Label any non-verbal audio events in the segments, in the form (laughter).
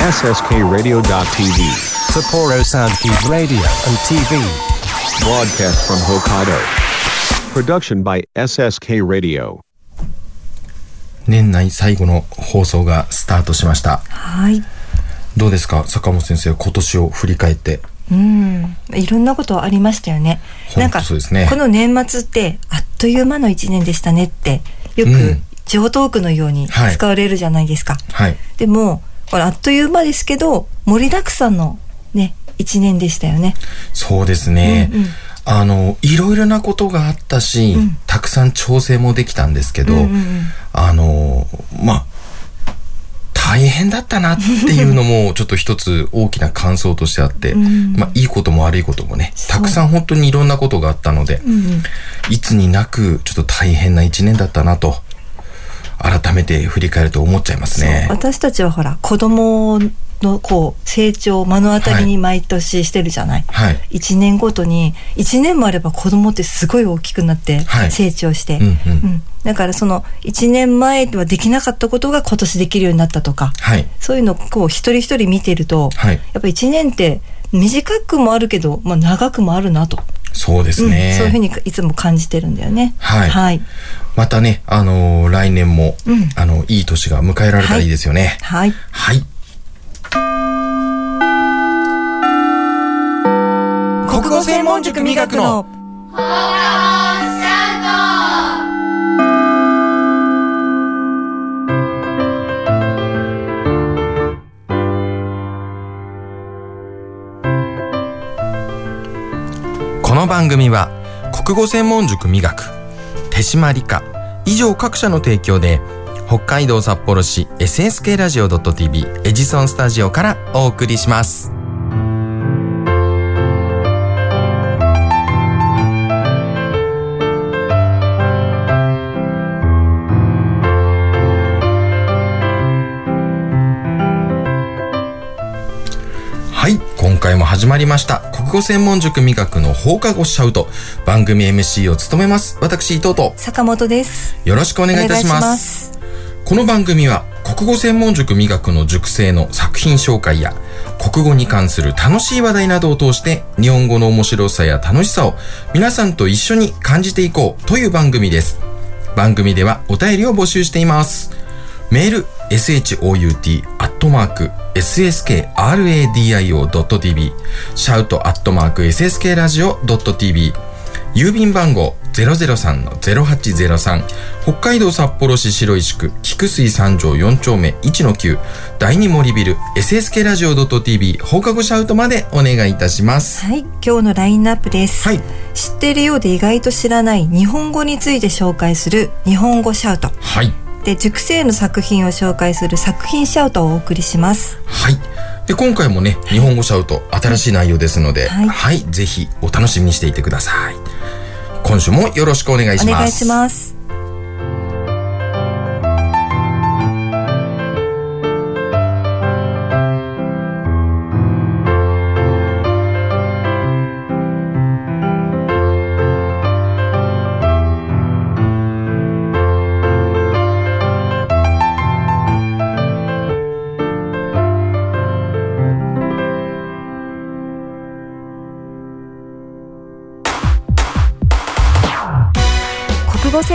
SSKRadio.tv. Sapporo Soundkeep Radio and TV. Broadcast from Hokkaido. Production by SSK Radio. 年内最後の放送がスタートしましたはい。どうですか？坂本先生今年を振り返ってうん。いろんなことありましたよね。なんか、そうですねこの年末って、あっという間の一年でしたねって、よくうん、上トークのようにはい使われるじゃないですか。はいでも、これあっという間ですけど、盛りだくさんのね、一年でしたよね。そうですね、うんうん。あのいろいろなことがあったし、うん。たくさん調整もできたんですけど、うんうんうん。あのまあ大変だったなっていうのも (laughs) ちょっと一つ大きな感想としてあって、ん。まあいいことも悪いこともねたくさん本当にいろんなことがあったので、うんうん。いつになくちょっと大変な一年だったなと改めて振り返ると思っちゃいますね。私たちはほら、子供のこう、成長を目の当たりに毎年してるじゃない。はい。一年ごとに一年もあれば子供ってすごい大きくなってはい成長して、うんうんうんだからその一年前ではできなかったことが今年できるようになったとかはい。そういうのをこう一人一人見てると、はい。やっぱ一年って短くもあるけど、まあ、長くもあるなと、そうですうんね。そういうふうにいつも感じてるんだよね。はいはい、またね、あのー来年も、うんあの、いい年が迎えられたらいいですよね。はいはい。国語専門塾磨くのこの番組は国語専門塾磨く手締理科以上各社の提供で北海道札幌市 SSK ラジオ .tv エジソンスタジオからお送りします。始まりました国語専門塾磨くの放課後シャウト番組 MC を務めます私伊藤と坂本です。よろしくお願いいたしますこの番組は国語専門塾磨くの塾生の作品紹介や国語に関する楽しい話題などを通して日本語の面白さや楽しさを皆さんと一緒に感じていこうという番組です。番組ではお便りを募集しています。メール shout アットマーク sskradio.tv シャウトアットマーク sskradio.tv 郵便番号003-0803北海道札幌市白石区菊水三条4丁目1-9第二森ビル SSK ラジオ .tv 放課後シャウトまでお願いいたします。はい、今日のラインナップです。はい。知っているようで意外と知らない日本語について紹介する日本語シャウト。はい。で、塾生の作品を紹介する作品シャウトをお送りします。はい。で、今回もね、日本語シャウト、新しい内容ですので、は、はいいぜひお楽しみにしていてください。今週もよろしくお願いします。お願いします。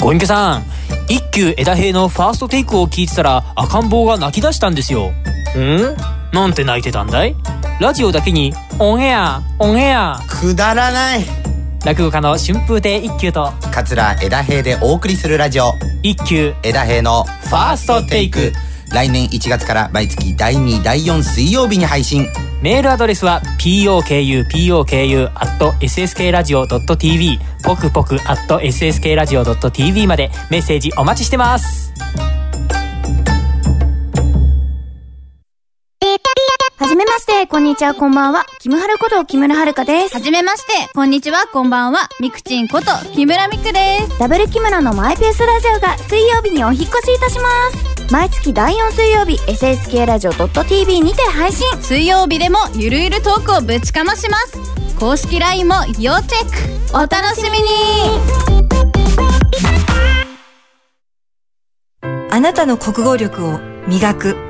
ご隠居さん一休枝平のファーストテイクを聞いてたら赤ん坊が泣き出したんですよ。ん？なんて泣いてたんだい？ラジオだけにオンエアオンエア。くだらない。落語家の春風亭一休と桂枝平でお送りするラジオ。一休枝平のファーストテイク来年1月から毎月第2第4水曜日に配信。メールアドレスは pokupoku.sskradio.tv ポクポク .sskradio.tv までメッセージお待ちしてます。こんにちは、こんばんは。キムハルこと木村遥です。はじめまして、こんにちは、こんばんは。みくちんこと木村みくです。ダブル木村のマイペースラジオが水曜日にお引っ越しいたします。毎月第4水曜日、SSK ラジオ .tv にて配信。水曜日でもゆるゆるトークをぶちかまします。公式 LINE も要チェック。お楽しみにあなたの国語力を磨く。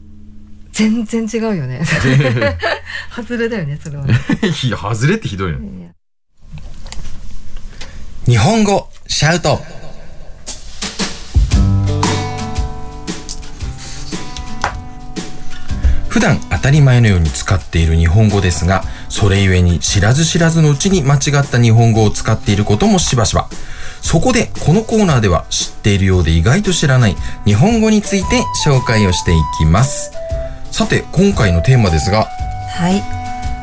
全然違うよね。(laughs) 外れだよね、それは。(laughs) いや、外れってひどいの。日本語、シャウト。普段当たり前のように使っている日本語ですが、それゆえに知らず知らずのうちに間違った日本語を使っていることもしばしば。そこでこのコーナーでは知っているようで意外と知らない日本語について紹介をしていきます。さて、今回のテーマですが、はい。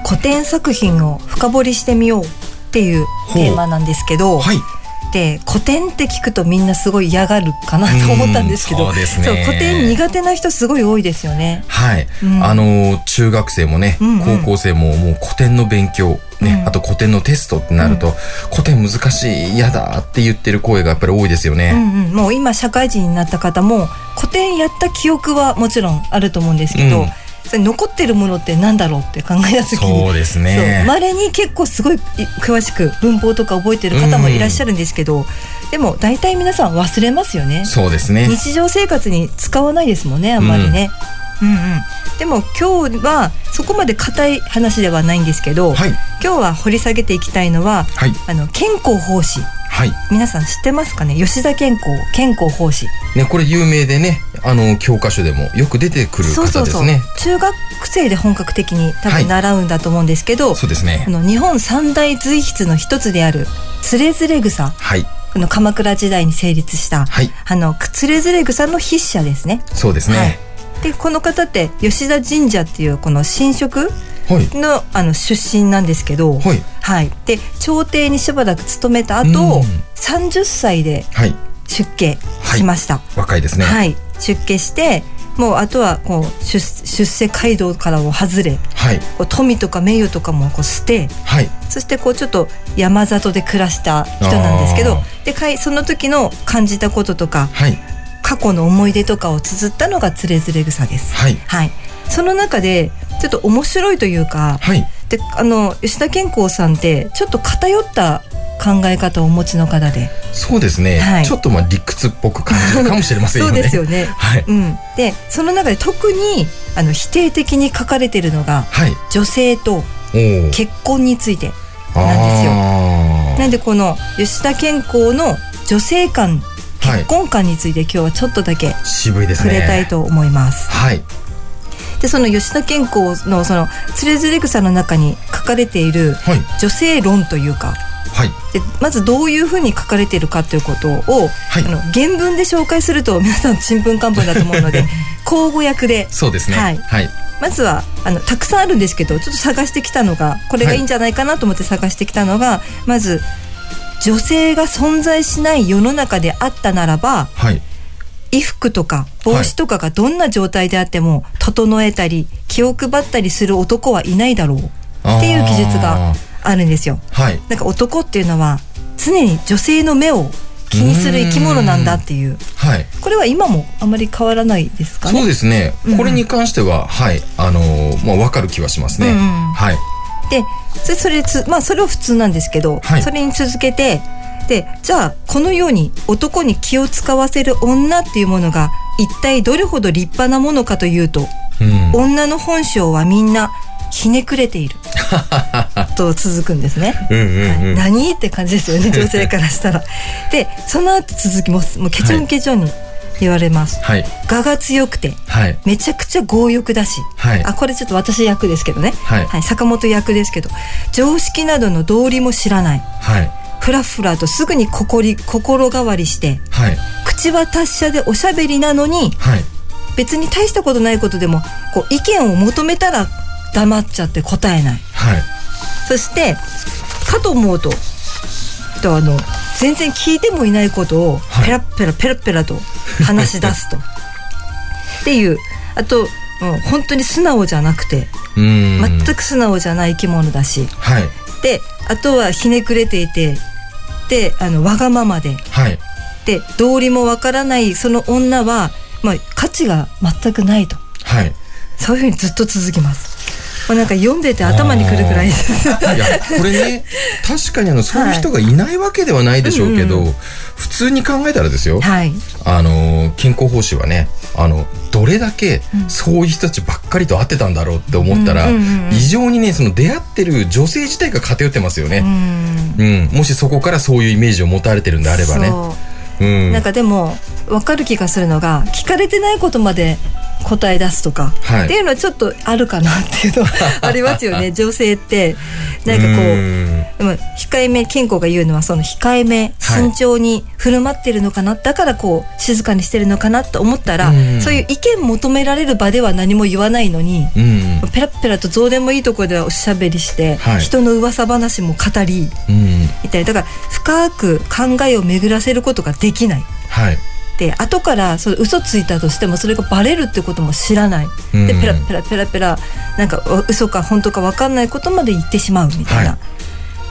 古典作品を深掘りしてみようっていうテーマなんですけど、はい。で古典って聞くとみんなすごい嫌がるかなと思ったんですけど。うんそうですね。古典苦手な人すごい多いですよね。はい、うん。あの中学生もね、うんうん。高校生ももう古典の勉強ね、うん。あと古典のテストってなると、古典難しい嫌だって言ってる声がやっぱり多いですようんね。うん、もう今社会人になった方も古典やった記憶はもちろんあると思うんですけど、うんそれ残ってるものってなんだろうって考えた時にそうですね。まれに結構すごい詳しく文法とか覚えてる方もいらっしゃるんですけど、でも大体皆さん忘れますよね。そうですね。日常生活に使わないですもんねあんまりね。うん、うんでも今日はそこまで硬い話ではないんですけど、はい。今日は掘り下げていきたいのははい。あの健康奉仕はい。皆さん知ってますかね？吉田健康健康奉仕ね、これ有名でね、あの、教科書でもよく出てくる方ですね。そうそうそう中学生で本格的に多はい分習うんだと思うんですけど、そうですねあ。の日本三大随筆の一つであるつれづれ草はい。この鎌倉時代に成立した、はい。あのつれづれ草の筆者ですね。そうですはいね。でこの方って吉田神社っていうこの神職はい。のあの出身なんですけど、はい。はい、で朝廷にしばらく勤めた後、うん30歳ではい。出家しました。若いですね。はい、出家してもうあとはこう出出世街道からも外れはい。こう富とか名誉とかもこう捨てはい。そしてこうちょっと山里で暮らした人なんですけどあでかいその時の感じたこととかはい。過去の思い出とかを綴ったのが「つれづれ草」です。はい。はい、その中でちょっと面白いというかはい。であの吉田健康さんってちょっと偏った考え方をお持ちの方で、そうですね。はいちょっとまあ理屈っぽく感じるかもしれませんよそうね。ですよね。(laughs) はい。うん、でその中で特にあの否定的に書かれているのがはい。女性と結婚についてあなんですよ。ーなんでこの吉田健康の女性観はい結婚観について今日はちょっとだけ渋いですね。触れたいと思います。はい。でその吉田健康のそのつれづれ草の中に書かれているはい。女性論というかはい。でまずどういうふうに書かれているかということを、はいあの原文で紹介すると (laughs) 皆さんちんぷんかんぷんだと思うので (laughs) 口語訳でそうですね。はいはい。まずはあのたくさんあるんですけどちょっと探してきたのがこれがいいんじゃないかなと思って探してきたのが、まず女性が存在しない世の中であったならばはい。衣服とか帽子とかがどんな状態であっても整えたり気を配ったりする男はいないだろうっていう記述があるんですよ。はい。なんか男っていうのは常に女性の目を気にする生き物なんだっていうはい。これは今もあまり変わらないですかね。そうですねうん。これに関しては、はい。あのーまあ、わかる気はしますね。うんうんはい。でそれそれつまあそれは普通なんですけど、はいそれに続けてでじゃあこのように男に気を使わせる女っていうものが一体どれほど立派なものかというと、うん。女の本性はみんなひねくれている。と続くんですね。うんうんうん。何？って感じですよね。女性からしたら。でその後続きますもうケチョンケチョンに、言われます。はい。我が強くてはい。めちゃくちゃ強欲だし、はい。あこれちょっと私役ですけどね、はい。坂本役ですけど。常識などの道理も知らない。はい。ふらふらとすぐに心心変わりしてはい。口は達者でおしゃべりなのにはい。別に大したことないことでもこう意見を求めたら黙っちゃって答えない。はい。そしてかと思うととあの全然聞いてもいないことをはい。ペラッペラペラッペラと話し出すと、(laughs) っていう。あともう本当に素直じゃなくて全く素直じゃない生き物だし。はい。であとはひねくれていてであのわがままで。はい。で道理もわからないその女は、まあ、価値が全くないと。はい。そういうふうにずっと続きます。もうなんか読んでて頭にくるくらいです。いやこれね確かにあのそういう人がいないわけではないでしょうけど、うんうん。普通に考えたらですよ、はい。あの健康報酬はねあのどれだけそういう人たちばっかりと会ってたんだろうって思ったら、うん異常にねその出会ってる女性自体が偏ってますようね、ん。うん。もしそこからそういうイメージを持たれてるんであればね。う。ん。なんかでも分かる気がするのが聞かれてないことまで答え出すとか、はい。っていうのはちょっとあるかなっていうのは (laughs) ありますよね。女性って。なんかこうう控えめ健康が言うのはその控えめはい。慎重に振る舞ってるのかな、だからこう静かにしてるのかなと思ったら、うん。そういう意見求められる場では何も言わないのに、うん。ペラッペラとどうでもいいところではおしゃべりして、はい。人の噂話も語りうん。みたいな。だから深く考えを巡らせることができない。はいで後からそれ嘘ついたとしてもそれがバレるってことも知らない、うん。でペラペラペラペラなんかお嘘か本当か分かんないことまで言ってしまうみたいな、は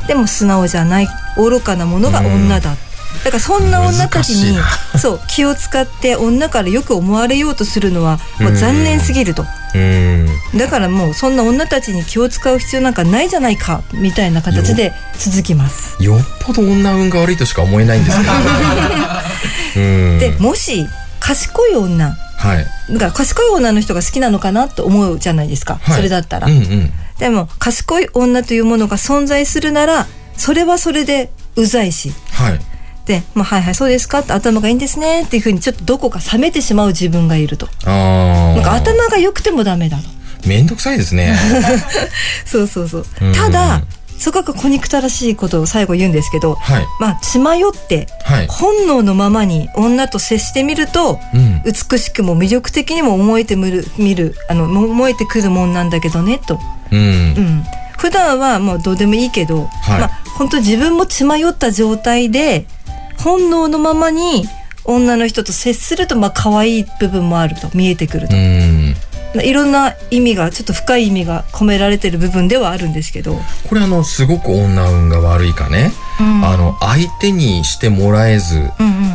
でも素直じゃない愚かなものが女だ、だからそんな女たちにそう気を使って女からよく思われようとするのはもう残念すぎると、うん。だからもうそんな女たちに気を使う必要なんかないじゃないかみたいな形で続きます。よっぽど女運が悪いとしか思えないんですけど。う (laughs) んでもし賢い女はい。が賢い女の人が好きなのかなと思うじゃないですか、はい。それだったら、うんうん。でも賢い女というものが存在するならそれはそれでうざいし。はい。で、まあ、はいはいそうですか。って頭がいいんですねっていうふうにちょっとどこか冷めてしまう自分がいると。なんか頭が良くてもダメだと。めんどくさいですね。(laughs) そうそうそう。うん。ただすごく小憎たらしいことを最後言うんですけどはい。まあ血迷ってはい。本能のままに女と接してみるとうん。美しくも魅力的にも思えてみる見るあの思えてくるもんなんだけどねと、うん。うん、普段はもうどうでもいいけど、はい。まあ本当自分も血迷った状態で本能のままに女の人と接するとまあ可愛い部分もあると見えてくると、うんいろんな意味がちょっと深い意味が込められてる部分ではあるんですけど、これあのすごく女運が悪いかね、うん。あの相手にしてもらえず、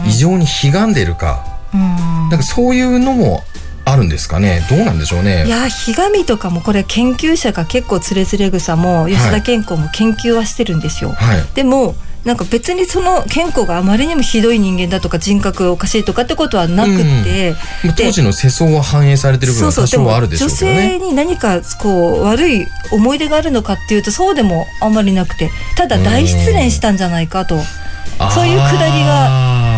異常に悲願でるか、うん。なんかそういうのもあるんですかね。どうなんでしょうね。いやひがみとかもこれ研究者が結構つれづれ草も吉田健康も研究はしてるんですよ。はい。でもなんか別にその健康があまりにもひどい人間だとか人格おかしいとかってことはなくって、まあ当時の世相は反映されてる部分は多少はあるでしょうけど女ね性に何かこう悪い思い出があるのかっていうとそうでもあんまりなくてただ大失恋したんじゃないかと。そういうくだりがが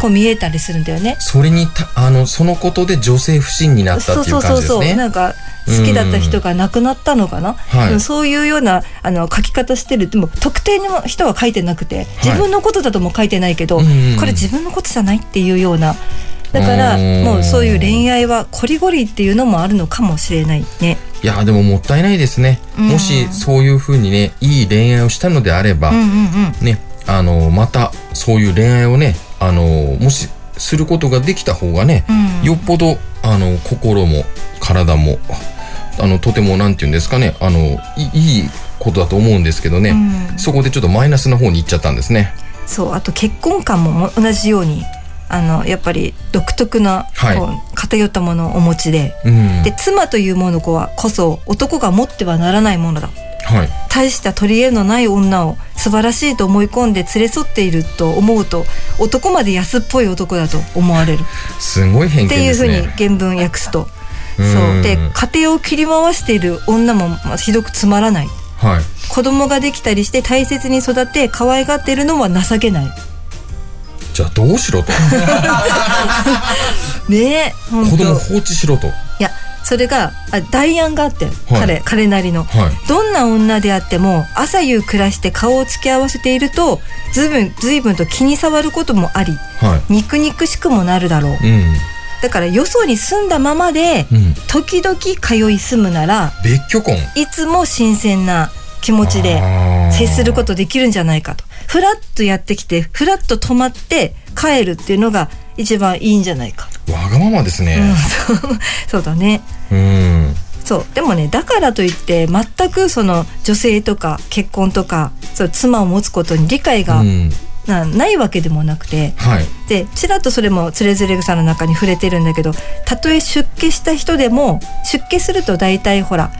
こう見えたりするんだよね。それにたあのそのことで女性不信になったっていう感じですね。なんか好きだった人が亡くなったのかな、はい。うんそういうようなあの書き方してる。でも特定の人は書いてなくて自分のことだとも書いてないけど、うんうんこれ自分のことじゃないっていうような。だからうんもうそういう恋愛はこりごりっていうのもあるのかもしれないね。いやでももったいないですね、うん。もしそういうふうにねいい恋愛をしたのであれば、うんうんうん。ねあのまたそういう恋愛をねあのもしすることができた方がね、うん。よっぽどあの心も体もあのとてもなんて言うんですかねあのいいいことだと思うんですけどね、うん。そこでちょっとマイナスな方に行っちゃったんですね。そうあと結婚観もも同じようにあのやっぱり独特な、はい。こう偏ったものをお持ちで。うん。で妻というものこはこそ男が持ってはならないものだ。はい。大した取り柄のない女を素晴らしいと思い込んで連れ添っていると思うと男まで安っぽい男だと思われる。すごい偏見っていうふうにですね。原文訳すと。うん。そう。で家庭を切り回している女もまあひどくつまらない。はい。子供ができたりして大切に育て可愛がっているのは情けないじじゃあどうしろと。(laughs) ね子供放置しろと。いやそれがあ代案があって、彼彼なりの、はい。どんな女であっても朝夕暮らして顔を付け合わせているとずいぶんずいぶんと気に障ることもありは肉肉しくもなるだろうい。うん。だからよそに住んだままでうん。時々通い住むなら別居婚。いつも新鮮な気持ちで接することできるんじゃないかとふらっとやってきてふらっと泊まって帰るっていうのが一番いいんじゃないか、わがままですうんね。そうそうだねうん。そう (laughs) でもねだからといって全くその女性とか結婚とかそう妻を持つことに理解がうん。なないわけでもなくてはい。でちらっとそれもつれづれ草の中に触れてるんだけどたとえ出家した人でも出家すると大体ほら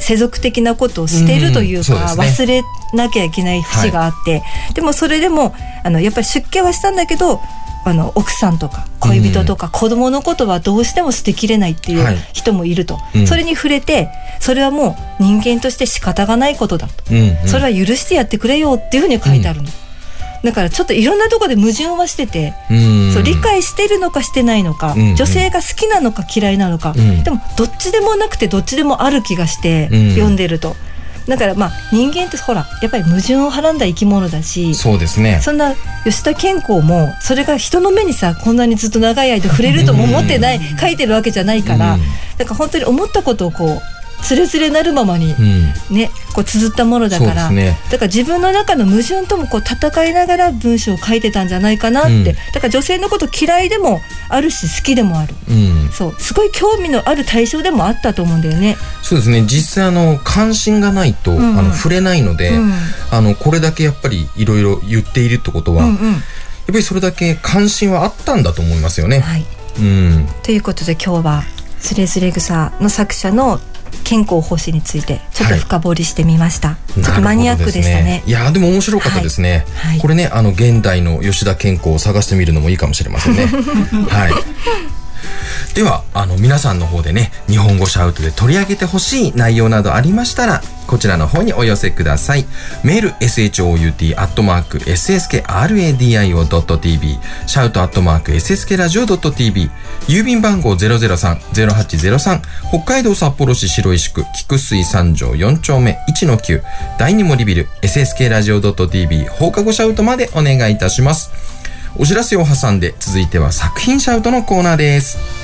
世俗的なことを捨てるといううんうです忘れなきゃいけない節があって、でもそれでもあのやっぱり出家はしたんだけどあの奥さんとか恋人とか子供のことはどうしても捨てきれないっていはい。う人もいると、うん。それに触れてそれはもう人間として仕方がないことだと。うん、うん。それは許してやってくれよっていうふうに書いてあるの、だからちょっといろんなところで矛盾はしてて、うん。そう理解してるのかしてないのか、うん女性が好きなのか嫌いなのか、うん。でもどっちでもなくてどっちでもある気がしてうん。読んでると、だからまあ人間ってほらやっぱり矛盾をはらんだ生き物だしそうですね。そんな吉田健康もそれが人の目にさこんなにずっと長い間触れるとも思ってない、書いてるわけじゃないから、うん。だから本当に思ったことをこうつれつれなるままにうん。ね、こう綴ったものだから、ね。だから自分の中の矛盾ともこう戦いながら文章を書いてたんじゃないかなって、うんだから女性のこと嫌いでもあるし好きでもあるうん。そうすごい興味のある対象でもあったと思うんだよね。そうですね。実際あの、関心がないと、あの、触れないので、うんあの、これだけやっぱりいろいろ言っているってことは、うんうんやっぱりそれだけ関心はあったんだと思いますよね。はい、うん。ということで今日は「つれづれ草」の作者の健康方針についてちょっと深掘りしてみました、ちょっとマニアックでしたね。いやーでも面白かったですね、はい。はい。これねあの現代の吉田健康を探してみるのもいいかもしれませんね。(laughs) はいではあの皆さんの方でね日本語シャウトで取り上げてほしい内容などありましたらこちらの方にお寄せください。メール shout アットマーク sskradio.tv シャウトアットマーク sskradio.tv 郵便番号003-0803北海道札幌市白石区菊水三条4丁目1-9第二森ビル sskradio.tv 放課後シャウトまでお願いいたします。お知らせを挟んで続いては作品シャウトのコーナーです。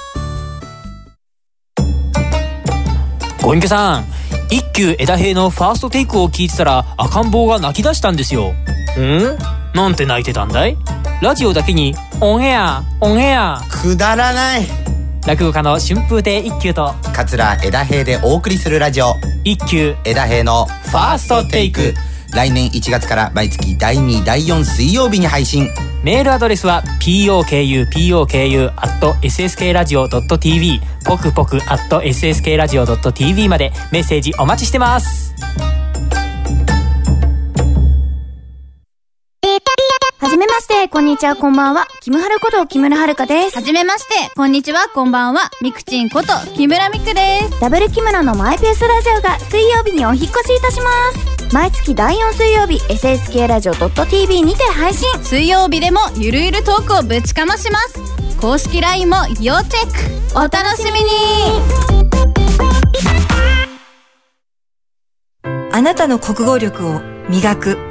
ご隠居さん一休枝平のファーストテイクを聞いてたら赤ん坊が泣き出したんですよ。ん？なんて泣いてたんだい？ラジオだけにオンエアオンエア。くだらない。落語家の春風亭一休と桂枝平でお送りするラジオ。一休枝平のファーストテイク来年1月から毎月第2第4水曜日に配信。メールアドレスは pokupoku.sskradio.tv ポクポク .sskradio.tv までメッセージお待ちしてます。こんにちは、こんばんは。キムハルこと木村遥です。はじめまして、こんにちは、こんばんは、みくちんこと木村みくです。ダブル木村のマイペースラジオが水曜日にお引っ越しいたします。毎月第4水曜日、SSK ラジオ .tv にて配信。水曜日でもゆるゆるトークをぶちかまします。公式 LINE も要チェック。お楽しみにあなたの国語力を磨く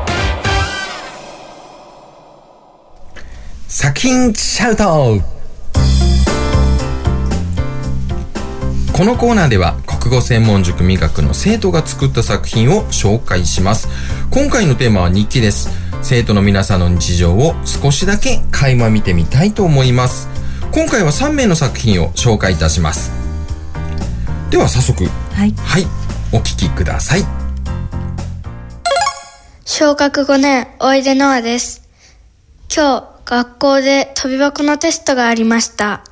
作品シャウト。このコーナーでは国語専門塾磨くの生徒が作った作品を紹介します。今回のテーマは日記です。生徒の皆さんの日常を少しだけ垣間見てみたいと思います。今回は3名の作品を紹介いたします。では早速はい。はいお聞きください。小学5年、おいでのあです。今日、学校で飛び箱のテストがありました。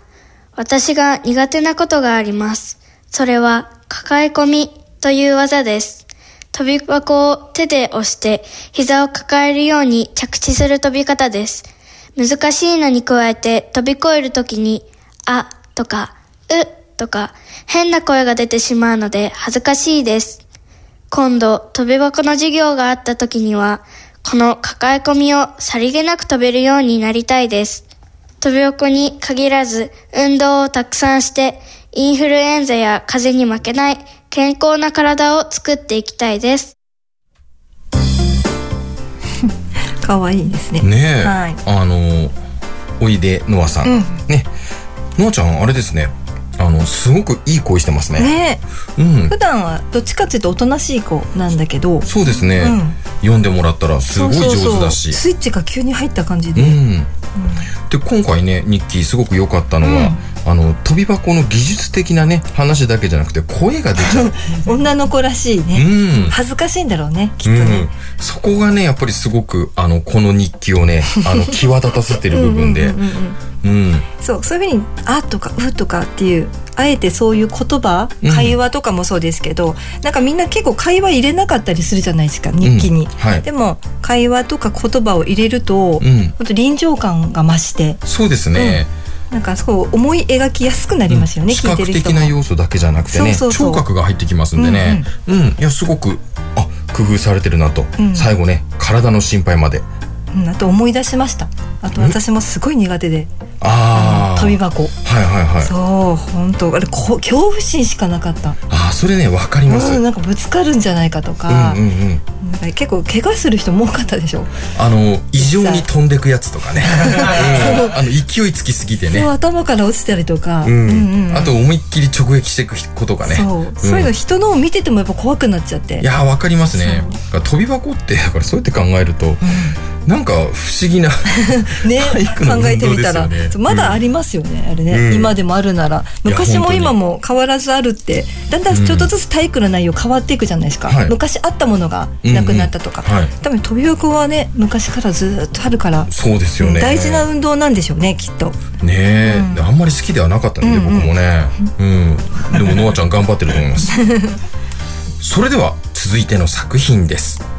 私が苦手なことがあります。それは、抱え込みという技です。飛び箱を手で押して、膝を抱えるように着地する飛び方です。難しいのに加えて、飛び越えるときに、あとか、うとか、変な声が出てしまうので恥ずかしいです。今度、飛び箱の授業があった時には、この抱え込みをさりげなく飛べるようになりたいです。飛び箱に限らず、運動をたくさんして、インフルエンザや風邪に負けない健康な体を作っていきたいです。(laughs) 可愛いですね。ねえ、はい。あのおいでノアさん、うん。ね。ノアちゃんあれですね。あのすごくいい声してますね。ねうん。普段はどっちかっていうとおとなしい子なんだけど。そうですね、うん読んでもらったらすごい上手だし。スイッチが急に入った感じで、うんで今回ね日記すごく良かったのは、あの飛び箱の技術的なね話だけじゃなくて声が出ちゃう、(laughs) 女の子らしいね、うん。恥ずかしいんだろうねきっとね、うん、そこがねやっぱりすごくあのこの日記をねあの (laughs) 際立たせてる部分で。うんうんうんうん。うん。そうそういうふうに「あ」とか「う」とかっていうあえてそういう言葉うん。会話とかもそうですけど、なんかみんな結構会話入れなかったりするじゃないですか日記に、うん。はい。でも会話とか言葉を入れると、うん。本当臨場感が増してそうですね、なんかそう思い描きやすくなりますよね、視聞いて覚的な要素だけじゃなくてね聴覚が入ってきますんでね。うん、いやすごくあ工夫されてるなと、うん。最後ね体の心配までうん、あと思い出しました。あと私もすごい苦手で。ああ飛び箱。はいはいはい。そう本当。あれこ恐怖心しかなかった。ああそれねわかります、うん、なんかぶつかるんじゃないかとか,、うんうんうん。なんか結構怪我する人も多かったでしょ、あの異常に飛んでくやつとかね、う。ん。あの勢いつきすぎてね。頭から落ちたりとか、うん。うんうんあと思いっきり直撃していくことがね。そう、ん。そういうの人のを見ててもやっぱ怖くなっちゃって。いやーわかりますね。飛び箱ってだからそうやって考えると、なんか不思議な (laughs) ね考えてみたら、まだありますよね、あれね、うん。今でもあるなら。昔も今も変わらずあるって。だんだんちょっとずつ体育の内容変わっていくじゃないですか、はい。昔あったものがなくなったとか、うんうん。はい。多分飛び箱はね昔からずっとあるからそうですよね。大事な運動なんでしょうねきっと。ねえ、であんまり好きではなかったので、僕もね。うん。でもノアちゃん頑張ってると思います。(laughs) それでは続いての作品です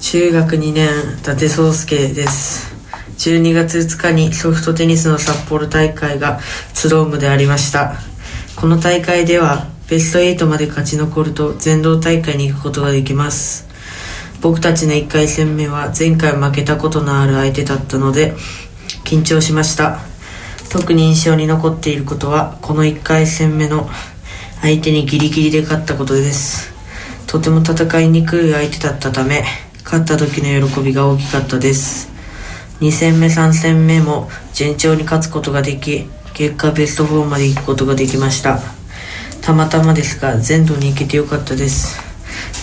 中学2年伊達壮介です。12月2日にソフトテニスの札幌大会がスロームでありました。この大会ではベスト8まで勝ち残ると全道大会に行くことができます。僕たちの1回戦目は前回負けたことのある相手だったので緊張しました。特に印象に残っていることはこの1回戦目の相手にギリギリで勝ったことです。とても戦いにくい相手だったため勝った時の喜びが大きかったです。2戦目3戦目も順調に勝つことができ結果ベスト4まで行くことができました。たまたまですが全道に行けてよかったです。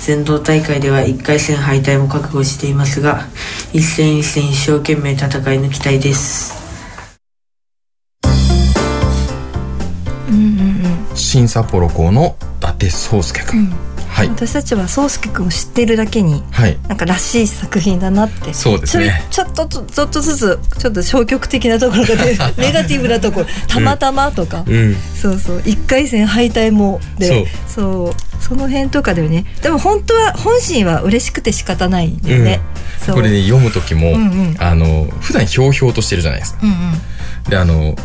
全道大会では1回戦敗退も覚悟していますが一戦一戦一生懸命戦い抜きたいです。新札幌校の伊達壮介くん、はい。私たちは宗介君を知ってるだけにはい。なんからしい作品だなって。そうですね。ちょっとちょっとずつちょっと消極的なところが (laughs) ネガティブなところ。たまたまとか、うん。そうそう。一回戦敗退もでそう。その辺とかでね。でも本当は本心は嬉しくて仕方ないんだよね、そう。これね読む時も、うんうん。あの普段ひょうひょうとしてるじゃないですか。うんうん。であの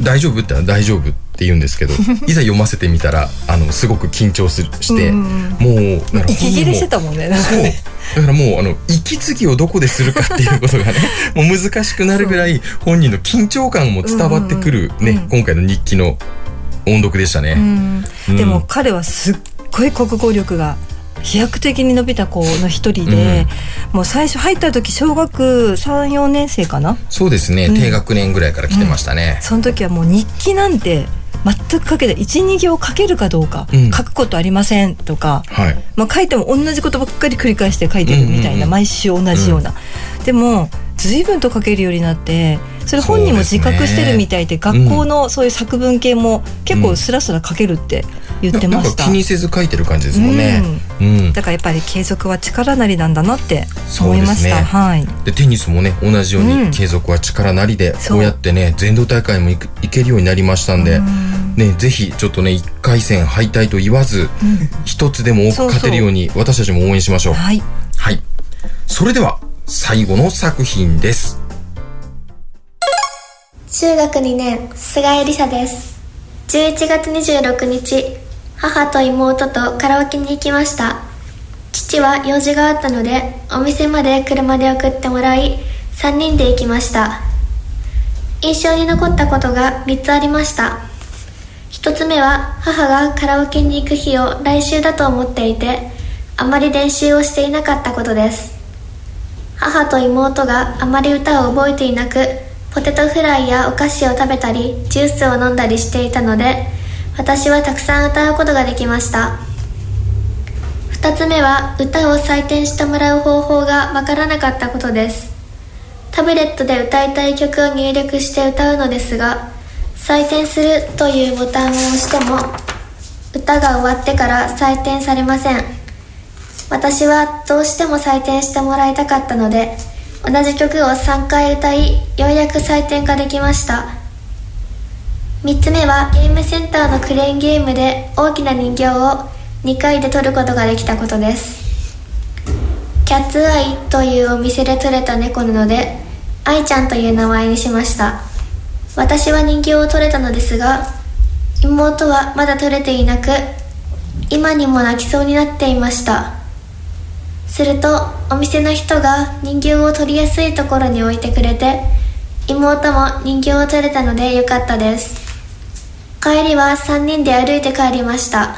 大丈夫って大丈夫って言うんですけど (laughs) いざ読ませてみたらあのすごく緊張するして、うんもうだから息切れしてたもんねそう。ねだからもうあの息継ぎをどこでするかっていうことがね (laughs) もう難しくなるぐらい本人の緊張感も伝わってくるね、今回の日記の音読でしたね。うん。うん。でも彼はすっごい国語力が飛躍的に伸びた子の一人で、もう最初入った時小学34年生かな？そうですね、うん。低学年ぐらいから来てましたね。その時はもう日記なんて全く書けない12行書けるかどうか、うん。書くことありませんとか、はい。まあ、書いても同じことばっかり繰り返して書いてるみたいな、毎週同じような、でも随分と書けるようになってそれ本人も自覚してるみたいでね学校のそういう作文系も結構スラスラ書けるって言ってました、なんか気にせず書いてる感じですもんね。うん。だからやっぱり継続は力なりなんだなってそう思いますしでね。た、はいでテニスもね同じよううんに継続は力なりで、そうこうやってね全道大会も行けるようになりましたんで、ねぜひちょっとね一回戦敗退と言わず一、つでも多く勝てるように私たちも応援しましょう。はい。はい。それでは最後の作品です。中学2年菅井梨沙です。11月26日母と妹とカラオケに行きました。父は用事があったのでお店まで車で送ってもらい3人で行きました。印象に残ったことが3つありました。1つ目は母がカラオケに行く日を来週だと思っていてあまり練習をしていなかったことです。母と妹があまり歌を覚えていなくポテトフライやお菓子を食べたりジュースを飲んだりしていたので私はたくさん歌うことができました。2つ目は歌を採点してもらう方法がわからなかったことです。タブレットで歌いたい曲を入力して歌うのですが採点するというボタンを押しても歌が終わってから採点されません。私はどうしても採点してもらいたかったので同じ曲を3回歌いようやく採点ができました。3つ目はゲームセンターのクレーンゲームで大きな人形を2回で取ることができたことです。キャッツアイというお店で取れた猫なのでアイちゃんという名前にしました。私は人形を取れたのですが妹はまだ取れていなく今にも泣きそうになっていました。するとお店の人が人形を取りやすいところに置いてくれて妹も人形を取れたのでよかったです。帰りは3人で歩いて帰りました。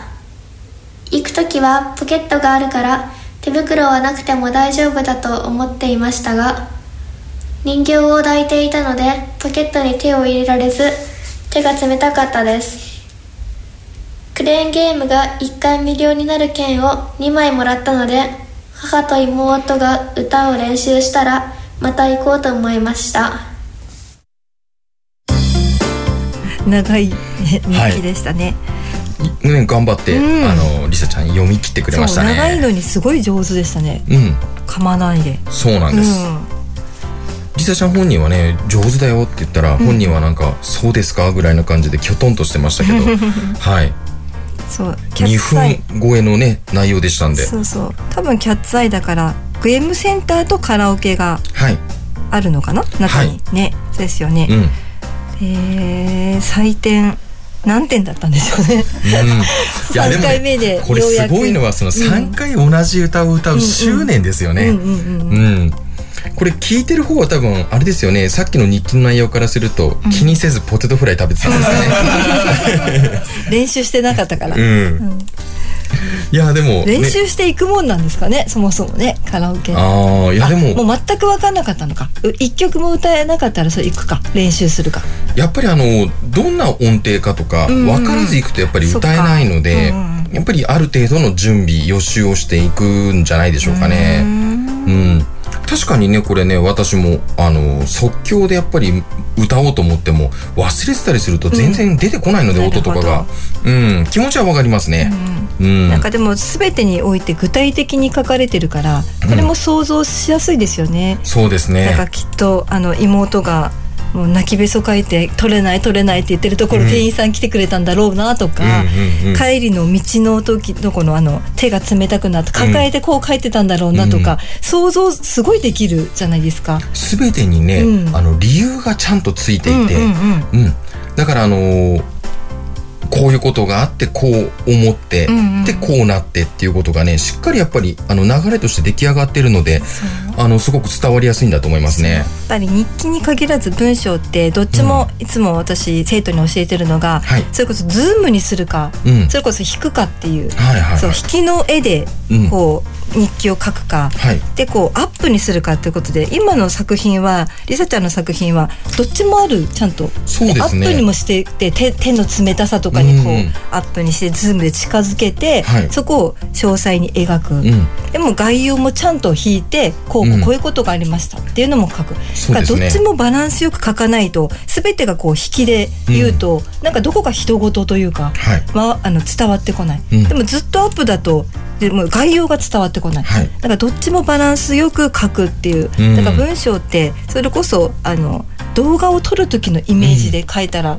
行く時はポケットがあるから手袋はなくても大丈夫だと思っていましたが人形を抱いていたのでポケットに手を入れられず手が冷たかったです。クレーンゲームが1回無料になる券を2枚もらったので母と妹が歌を練習したらまた行こうと思いました。長い日記でしたね、ね頑張って、うん。あのリサちゃん読み切ってくれましたそう長いね。のにすごい上手でしたね。うん、噛まないで。そうなんです。リサちゃん本人はね上手だよって言ったら、本人はなんかそうですかぐらいの感じできょとんとしてましたけど、(laughs) はい。そうキャ2ッツアイ。分超えのね内容でしたんで、そうそう。多分キャッツアイだからゲームセンターとカラオケがはい。あるのかな？中に、ね。そうですよね、うん。えー、採点何点だったんでしょうね。いやでも3回目でこれすごいのはその3回同じ歌を歌う執念ですよね。うんうんうん。うん。これ聞いてる方は多分あれですよね。さっきの日記の内容からすると、気にせずポテトフライ食べてたんですかね。練習してなかったから、うん。いやでも、ね、練習していくもんなんですかねそもそもねカラオケ。ああいやでも。もう全く分かんなかったのか。う一曲も歌えなかったらそれ行くか。練習するか。やっぱりあのどんな音程かとかうんうん。分からずいくとやっぱり歌えないので、やっぱりある程度の準備予習をしていくんじゃないでしょうかね。うん確かにねこれね私もあの即興でやっぱり歌おうと思っても忘れてたりすると全然出てこないので、うん音とかが、うん、気持ちはわかりますね。うん、なんかでも全てにおいて具体的に書かれてるからこれも想像しやすいですよね、そうですなんかね。きっとあの妹がもう泣きべそかいて取れない取れないって言ってるところ、うん店員さん来てくれたんだろうなとか、帰りの道の時のこのあの手が冷たくなって抱えてこう書いてたんだろうなとか、想像すごいできるじゃないですか。すべてにね、うん。あの理由がちゃんとついていて、うん。だからあのーこういうことがあってこう思って、うんうん。でこうなってっていうことがねしっかりやっぱりあの流れとして出来上がってるのであのすごく伝わりやすいんだと思いますね。やっぱり日記に限らず文章ってどっちもいつも私生徒に教えてるのが、はい。それこそズームにするか、うん。それこそ引くかっていう、はいはいはい。そう引きの絵でうん。こう、日記を書くか、はい。でこうアップにするかっていうことで今の作品はりさちゃんの作品はどっちもあるちゃんと。そうですね。アップにもしてて手手の冷たさとかにこう、うん。うんアップにしてズームで近づけて、はい。そこを詳細に描く、うん。でも概要もちゃんと引いてこううん。こういうことがありました。っていうのも書く、そうですね。だからどっちもバランスよく書かないと全てがこう引きで言うと、なんかどこか他人事というか、はい。まあ、あの伝わってこない、うん。でもずっとアップだとでもう概要が伝わってこない、はい。だからどっちもバランスよく書くっていう、うん。だから文章ってそれこそあの動画を撮る時のイメージで書いたら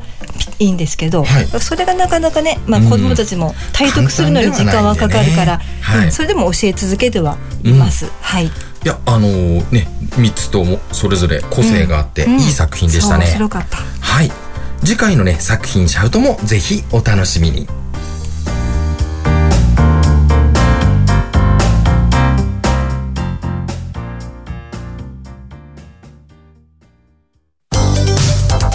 いいんですけど、はい。それがなかなかね、まあ、うん。子どもたちも体得するのに時間はかかるから、ねはい。うんそれでも教え続けてはいます。はい。いやあのね3つともそれぞれ個性があって、うん。いい作品でしたね。面白かった。はい。次回のね作品シャウトもぜひお楽しみに。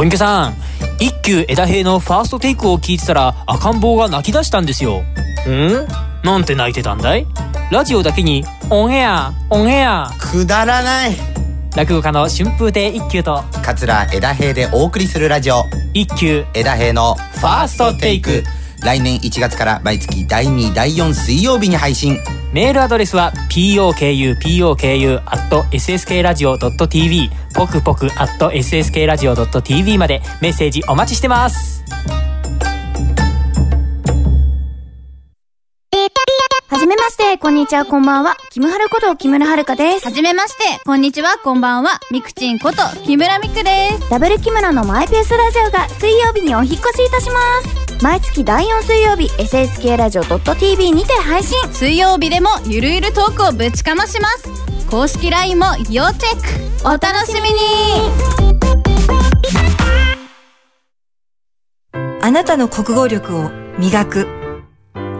ご隠居さん一休枝平のファーストテイクを聞いてたら赤ん坊が泣き出したんですよ。ん？なんて泣いてたんだい？ラジオだけにオンエアオンエア。くだらない。落語家の春風亭一休と。桂枝平でお送りするラジオ。一休枝平のファーストテイク来年1月から毎月第2第4水曜日に配信。メールアドレスは pokupoku.sskradio.tv ポクポク .sskradio.tv までメッセージお待ちしてます。んにちは、こんばんは。キムハルこと木村遥です。はじめまして、こんにちは、こんばんは、みくちんこと木村みくです。ダブル木村のマイペースラジオが水曜日にお引っ越しいたします。毎月第4水曜日、SSK ラジオ .tv にて配信。水曜日でもゆるゆるトークをぶちかまします。公式 LINE も要チェック。お楽しみにあなたの国語力を磨く。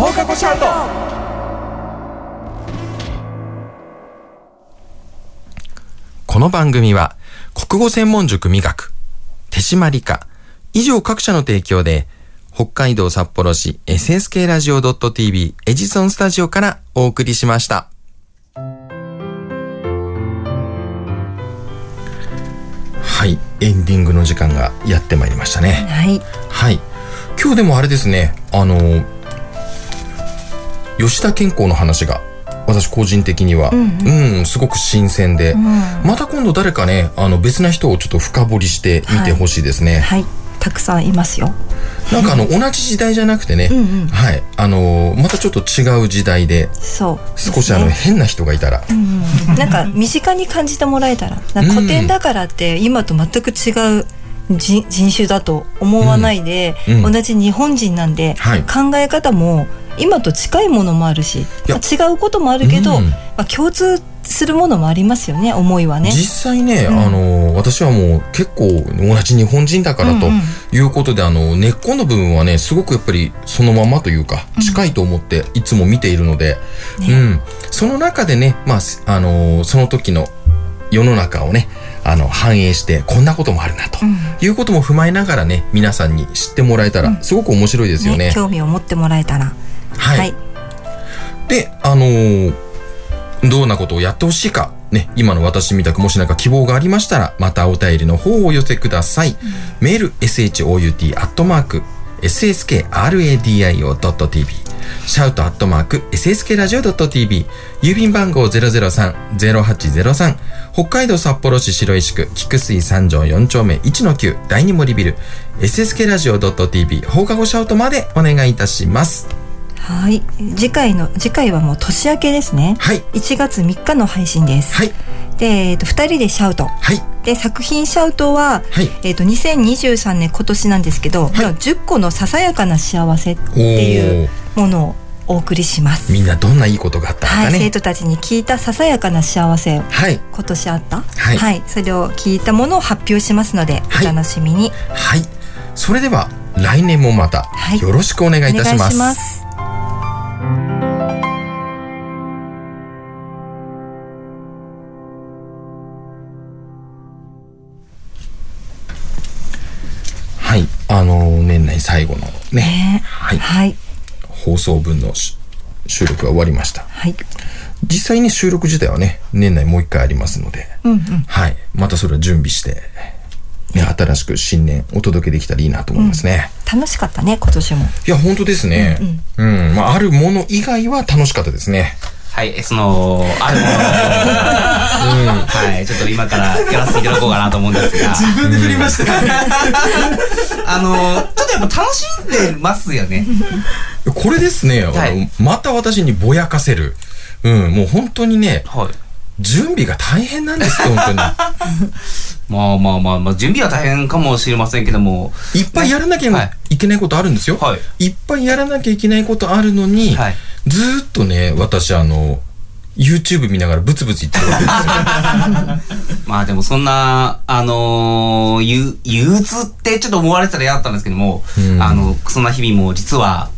放課後シャウトこの番組は国語専門塾味覚手締まり課以上各社の提供で北海道札幌市 SSK ラジオ .tv エジソンスタジオからお送りしました。はい、エンディングの時間がやってまいりましたね。はい。はい。今日でもあれですね、あの、吉田健康の話が、私個人的には、うん、すごく新鮮で、また今度誰かね、あの別な人をちょっと深掘りしてみてほしいですね。はい。たくさんいますよ。なんかあの、同じ時代じゃなくてね、うんうん。はい、あの、またちょっと違う時代で、そう。少しあの、変な人がいたら、うんなんか身近に感じてもらえたら (laughs) なんか古典だからって今と全く違う人人種だと思わないで、うん。うん。同じ日本人なんで、はい。考え方も今と近いものもあるし、や。まあ違うこともあるけど、うん。まあ、共通するものもありますよね思いはね。実際ね、うん。あの私はもう結構同じ日本人だからとうんうん。いうことで、あの根っこの部分はねすごくやっぱりそのままというか近いと思っていつも見ているので、うん。その中でね、まあすあのその時の世の中をね、あの、反映して、こんなこともあるな、ということも踏まえながらね、皆さんに知ってもらえたら、すごく面白いですよね。興味を持ってもらえたらはい。はいで、あのーどんなことをやってほしいか、ね、今の私みたくもしなんか希望がありましたら、またお便りの方をお寄せください。メール、shout、アットマーク、sskradio.tv、シャウト、アットマーク、sskradio.tv、郵便番号003-0803、北海道札幌市白石区、菊水三条4丁目1-9、第二森ビル、sskradio.tv、放課後シャウトまでお願いいたします。はい次回の次回はもう年明けですねはい。1月3日の配信ですはい。で、えー、と2人でシャウトはい。で作品シャウトは、はい。えー、と2023年今年なんですけど、はい10個のささやかな幸せっていうものをお送りしますみんなどんないいことがあったのはい、生かね。徒たちに聞いたささやかな幸せをはい。今年あった？はいそれを聞いたものを発表しますので、はいお楽しみにはい。それでは、来年もまたはい、よろしくお願いいたします。あのー年内最後のね、ねはい。はい放送分のし収録が終わりました。はい実際に収録自体はね、年内もう一回ありますので、うんうんはい。またそれを準備して、ね、新しく新年お届けできたらいいなと思いますね。楽しかったね今年もいや、本当ですね。うん、まあ、あるもの以外は楽しかったですね。はい、その、あるものを、はい、ちょっと今からやらせていただこうかなと思うんですが。自分で振りました。あの、ちょっとやっぱ楽しんでますよね。これですね、はいまた私にぼやかせる。うん、もう本当にね、はい。準備が大変なんですよ、本当に。ま (laughs) あまあまあまあ、準備は大変かもしれませんけども。いっぱいやらなきゃはいいけないことあるんですよ。はい。いっぱいやらなきゃいけないことあるのに、はいずーっとね、私あの、YouTube 見ながらブツブツ言ってるわけですよ。(laughs) まあでもそんな、あのー、ゆ、憂鬱ってちょっと思われてたら嫌だったんですけども、うんあの、そんな日々も実は、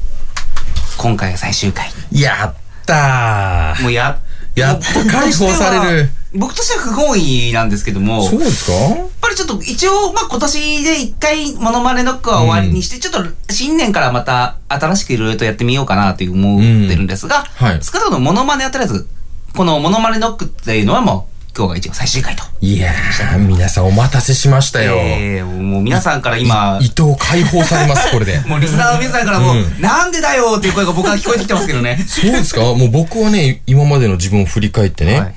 今回が最終回。やったー。もうや、やっと解放される。僕としては不本意なんですけども、そうですか？やっぱりちょっと一応、まあ今年で一回モノマネノックは終わりにして、ちょっと新年からまた新しくいろいろとやってみようかなという思ってるんですが、はい。少なくともモノマネはとりあえず、このモノマネノックっていうのはもう今日が一応最終回と。いやー、皆さんお待たせしましたよ。えーもう皆さんから今、い糸を解放されます、これで。(laughs) もうリスナーの皆さんからもう、うんなんでだよっていう声が僕は聞こえてきてますけどね。そうですか？(laughs) もう僕はね、今までの自分を振り返ってね、はい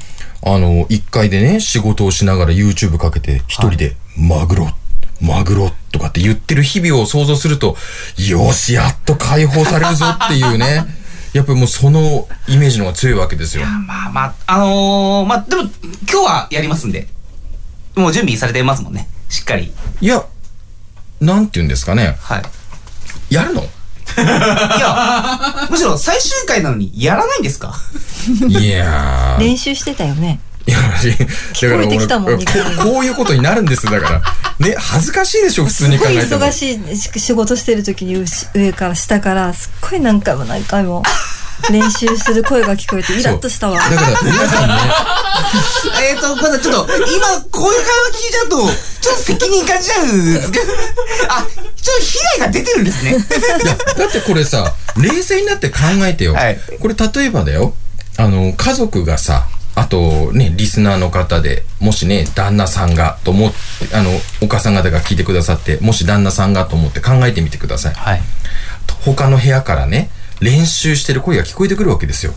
あの、1階でね、仕事をしながら YouTube かけて、一人で、マグロ、マグロとかって言ってる日々を想像すると、よし、やっと解放されるぞっていうね。やっぱりもうそのイメージの方が強いわけですよ。まあまあ、あのー、まあでも今日はやりますんで、もう準備されてますもんね。しっかり。いや、なんて言うんですかね。はい。やるの？(laughs) いや、むしろ最終回なのにやらないんですか？いやー。練習してたよねいや、だから聞こえてきたもんここういうことになるんです、だから。ね、恥ずかしいでしょ、普通に考えても。忙しいし仕事してる時に上から下からすっごい何回も何回も練習する声が聞こえてイラッとしたわだから皆さんね、(laughs) えーと、まだちょっと、今、こういう会話聞いちゃうと、ちょっと責任感じちゃうんですけど、あ、ちょっと被害が出てるんですね。いや、だってこれさ、冷静になって考えてよ。はいこれ例えばだよ、あの、家族がさ、あとね、リスナーの方で、もしね、旦那さんがと思って、あの、お母さん方が聞いてくださって、もし旦那さんがと思って考えてみてください。はい。他の部屋からね、練習してる声が聞こえてくるわけですよ。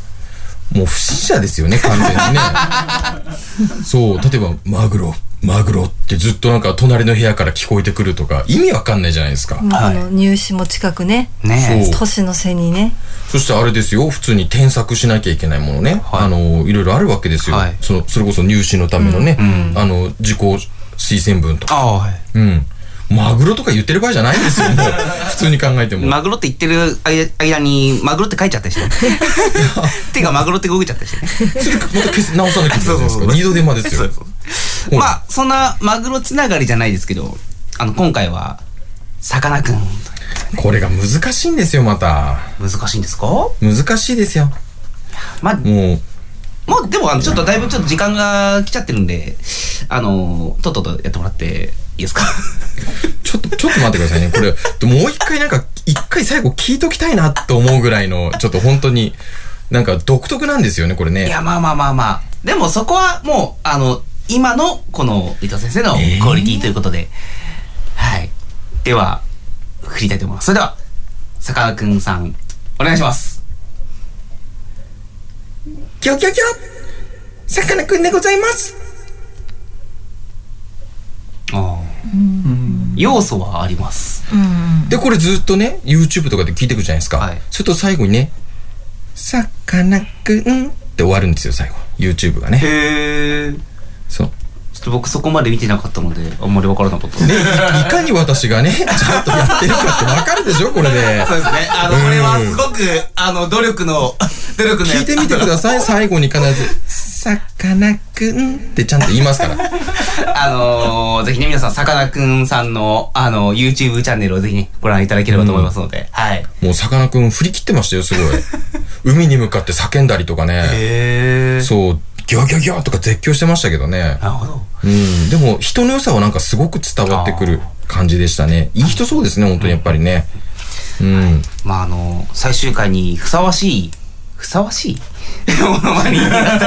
もう不審者ですよね、完全にね。(laughs) そう、例えば、マグロ、マグロってずっとなんか隣の部屋から聞こえてくるとか、意味わかんないじゃないですか。もうこの入試も近くねねそう年の瀬にねそしてあれですよ、普通に添削しなきゃいけないものね。はいあの、いろいろあるわけですよ。はいその、それこそ入試のためのね、あの、自己推薦文とか。ああ、はい。うん。マグロとか言ってる場合じゃないんですよ、もう。(laughs) 普通に考えても。マグロって言ってる間間に、マグロって書いちゃったりして。手がマグロって動いちゃったりしてね。それまた消す直さなきゃいけないじゃないですか。二度手間ですよ。まあ、そんなマグロつながりじゃないですけど、あの、今回は、さかなクン。これが難しいんですよ、また。難しいんですか？難しいですよ。まあ、もう、もう、でも、あの、ちょっとだいぶちょっと時間が来ちゃってるんで、あの、とっととやってもらっていいですか？ちょっと、ちょっと待ってくださいね。これ、もう一回なんか、一回最後聞いときたいなと思うぐらいの、ちょっと本当に、なんか独特なんですよね、これね。いや、まあまあまあまあ。でもそこはもう、あの、今のこの伊藤先生のクオリティということで、はい。では、振りたいと思います。それでは、坂田くんさん、お願いします。ギョギョギョさかなクンでございますあ要素はあります。で、これずっとね、YouTube とかで聞いてくるじゃないですか。それと最後にね、さかなクンって終わるんですよ、最後。YouTube がね。へえ。ちょ僕そこまで見てなかったので、あんまりわからなかった。ね、いいかに私がね、(laughs) ちゃんとやってるかってわかるでしょ、これで。そうですね。あの、これはすごく、あの、努力の、努力の聞いてみてください、(laughs) 最後に必ず。さかなクンってちゃんと言いますから。(laughs) あのー、ぜひね、皆さん、さかなクンさんの、あの、YouTube チャンネルをぜひね、ご覧いただければと思いますので、はい。もうさかなクン振り切ってましたよ、すごい。海に向かって叫んだりとかね。そう、ギョギョギョとか絶叫してましたけどね。なるほど。うん。でも、人の良さはなんかすごく伝わってくる感じでしたね。いい人そうですね、本当にやっぱりね。うん。まあ、あの、最終回にふさわしい、ふさわしいものまねになっ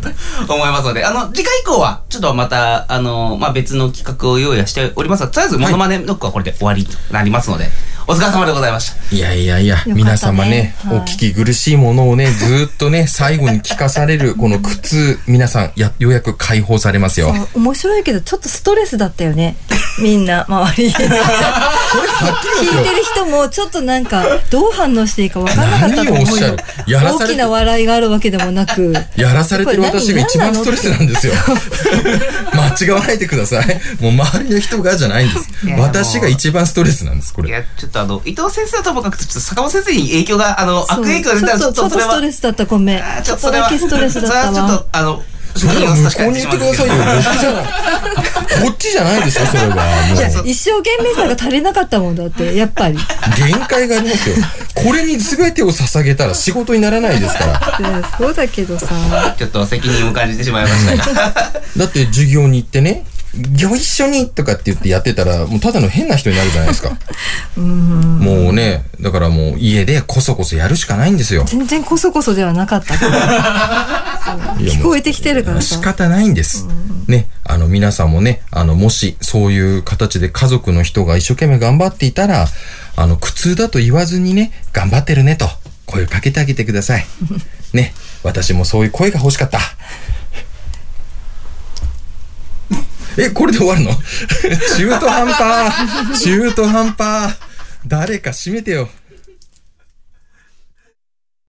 たと思いますので、あの、次回以降は、ちょっとまた、あの、まあ、別の企画を用意はしております。が、とりあえず、モノマネノックはこれで終わりとなりますので、お疲れ様でございました。いやいやいや、ね。皆様ね、はいお聞き苦しいものをね、(laughs) ずーっとね、最後に聞かされる、この苦痛、皆さん、や、ようやく解放されますよ。面白いけどちょっとストレスだったよね。みんな周り (laughs) 聞いてる人もちょっとなんかどう反応していいか分からなかったと思うよ何をおっしゃる？やらされて大きな笑いがあるわけでもなく。やらされてる私が一番ストレスなんですよ。(laughs) 間違わないでください。もう周りの人がじゃないんです。私が一番ストレスなんです、これ。いや、ちょっとあの、伊藤先生はともかく、ちょっと坂本先生に影響が、あの、悪影響が出たら、ちょっとそれはちょっとスト、レスだった。ごめん。ちょっとだけストレスだったそれはちょっわと、あの、それは向こうに言ってくださいよ。こっちじゃない。こっちじゃないですよ、それは。(laughs) もう。一生懸命さが足りなかったもんだってやっぱり限界がありますよ。これに全てを捧げたら仕事にならないですから。そうだけどさちょっと責任を感じてしまいましたが。(laughs) だって授業に行ってね、ご一緒にとかって言ってやってたら、もうただの変な人になるじゃないですか。(laughs) もうね、だからもう家でこそこそやるしかないんですよ。全然こそこそではなかったから聞こえてきてるから仕さ方ないんです。ね、あの皆さんもね、あのもしそういう形で家族の人が一生懸命頑張っていたら、あの苦痛だと言わずにね、頑張ってるねと声をかけてあげてください。(laughs) ね、私もそういう声が欲しかった。え、これで終わるの？(laughs) 中途半端。中途半端。誰か閉めてよ。